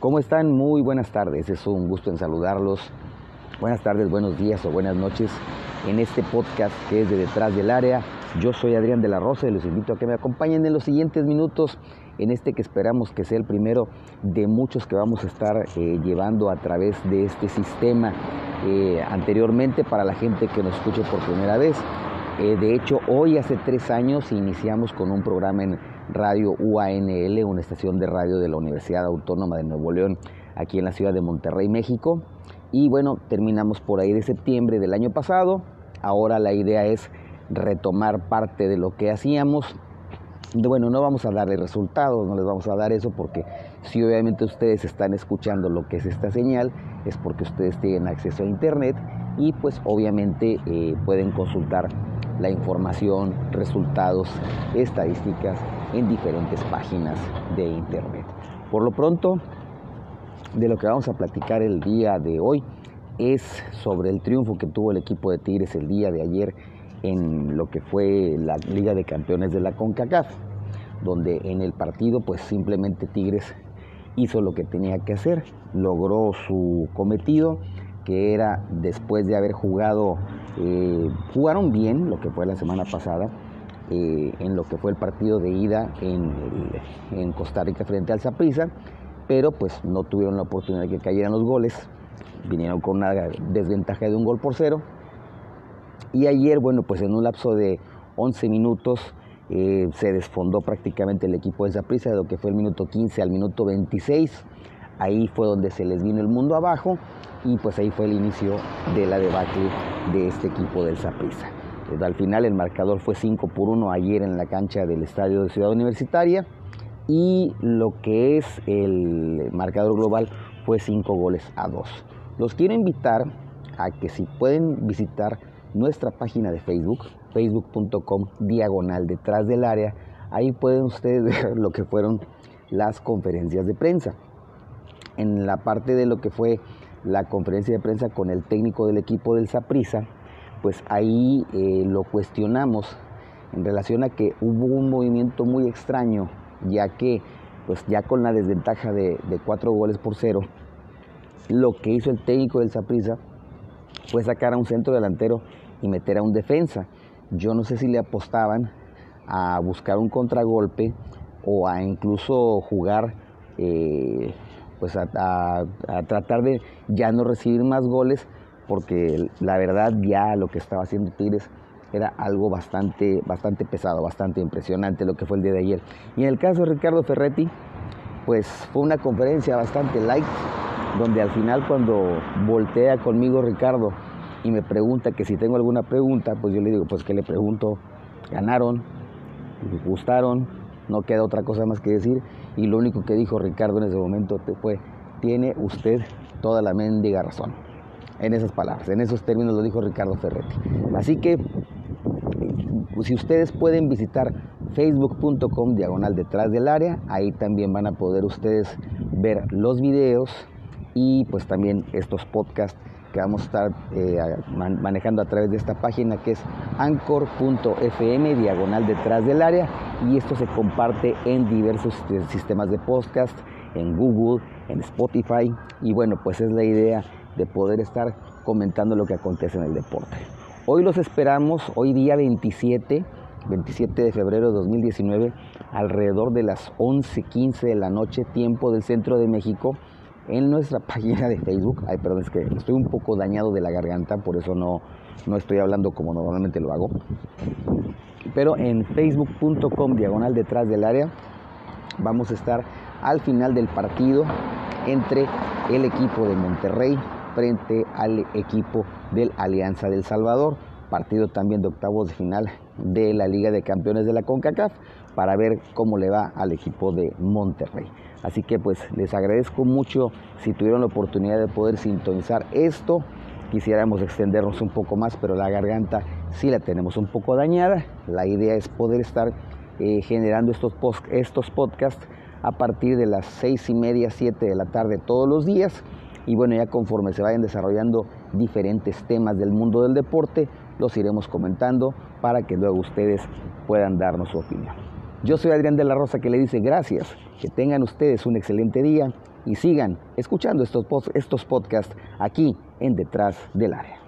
¿Cómo están? Muy buenas tardes, es un gusto en saludarlos. Buenas tardes, buenos días o buenas noches en este podcast que es de Detrás del Área. Yo soy Adrián de la Rosa y los invito a que me acompañen en los siguientes minutos en este que esperamos que sea el primero de muchos que vamos a estar eh, llevando a través de este sistema eh, anteriormente para la gente que nos escuche por primera vez. Eh, de hecho, hoy hace tres años iniciamos con un programa en Radio UANL, una estación de radio de la Universidad Autónoma de Nuevo León, aquí en la ciudad de Monterrey, México. Y bueno, terminamos por ahí de septiembre del año pasado. Ahora la idea es retomar parte de lo que hacíamos. Bueno, no vamos a darle resultados, no les vamos a dar eso porque si obviamente ustedes están escuchando lo que es esta señal, es porque ustedes tienen acceso a Internet y pues obviamente eh, pueden consultar la información, resultados, estadísticas en diferentes páginas de Internet. Por lo pronto, de lo que vamos a platicar el día de hoy es sobre el triunfo que tuvo el equipo de Tigres el día de ayer en lo que fue la Liga de Campeones de la CONCACAF, donde en el partido pues simplemente Tigres hizo lo que tenía que hacer, logró su cometido, que era después de haber jugado, eh, jugaron bien lo que fue la semana pasada, eh, en lo que fue el partido de ida en, en Costa Rica frente al Zaprisa, pero pues no tuvieron la oportunidad de que cayeran los goles, vinieron con una desventaja de un gol por cero. Y ayer, bueno, pues en un lapso de 11 minutos eh, se desfondó prácticamente el equipo de Zaprisa, de lo que fue el minuto 15 al minuto 26. Ahí fue donde se les vino el mundo abajo y pues ahí fue el inicio de la debacle de este equipo del Zaprisa. Al final el marcador fue 5 por 1 ayer en la cancha del estadio de Ciudad Universitaria y lo que es el marcador global fue 5 goles a 2. Los quiero invitar a que si pueden visitar nuestra página de Facebook, facebook.com diagonal detrás del área, ahí pueden ustedes ver lo que fueron las conferencias de prensa. En la parte de lo que fue la conferencia de prensa con el técnico del equipo del Saprisa, pues ahí eh, lo cuestionamos en relación a que hubo un movimiento muy extraño ya que pues ya con la desventaja de, cuatro goles por cero, lo que hizo el técnico del Saprissa fue sacar a un centro delantero y meter a un defensa. Yo no sé si le apostaban a buscar un contragolpe o a incluso jugar, eh, pues a, tratar de ya no recibir más goles, porque la verdad ya lo que estaba haciendo Tigres era algo bastante, bastante pesado, bastante impresionante lo que fue el día de ayer. Y en el caso de Ricardo Ferretti, pues fue una conferencia bastante light, donde al final cuando voltea conmigo Ricardo y me pregunta que si tengo alguna pregunta, pues yo le digo, pues que le pregunto, ganaron, gustaron, no queda otra cosa más que decir. Y lo único que dijo Ricardo en ese momento fue, tiene usted toda la mendiga razón. En esas palabras, en esos términos lo dijo Ricardo Ferretti. Así que si ustedes pueden visitar facebook.com diagonal detrás del área, ahí también van a poder ustedes ver los videos y pues también estos podcasts que vamos a estar eh, manejando a través de esta página que es anchor.fm diagonal detrás del área y esto se comparte en diversos sistemas de podcast, en Google, en Spotify y bueno pues es la idea de poder estar comentando lo que acontece en el deporte. Hoy los esperamos, hoy día 27, 27 de febrero de 2019, alrededor de las 11:15 de la noche, tiempo del centro de México, en nuestra página de Facebook. Ay, perdón, es que estoy un poco dañado de la garganta, por eso no, no estoy hablando como normalmente lo hago. Pero en facebook.com diagonal detrás del área vamos a estar al final del partido entre el equipo de Monterrey frente al equipo del Alianza del Salvador, partido también de octavos de final de la Liga de Campeones de la CONCACAF, para ver cómo le va al equipo de Monterrey. Así que pues les agradezco mucho si tuvieron la oportunidad de poder sintonizar esto. Quisiéramos extendernos un poco más, pero la garganta sí la tenemos un poco dañada. La idea es poder estar eh, generando estos, estos podcasts a partir de las seis y media, siete de la tarde todos los días y bueno, ya conforme se vayan desarrollando diferentes temas del mundo del deporte, los iremos comentando para que luego ustedes puedan darnos su opinión. Yo soy Adrián de la Rosa que le dice gracias, que tengan ustedes un excelente día y sigan escuchando estos, estos podcasts aquí en Detrás del Área.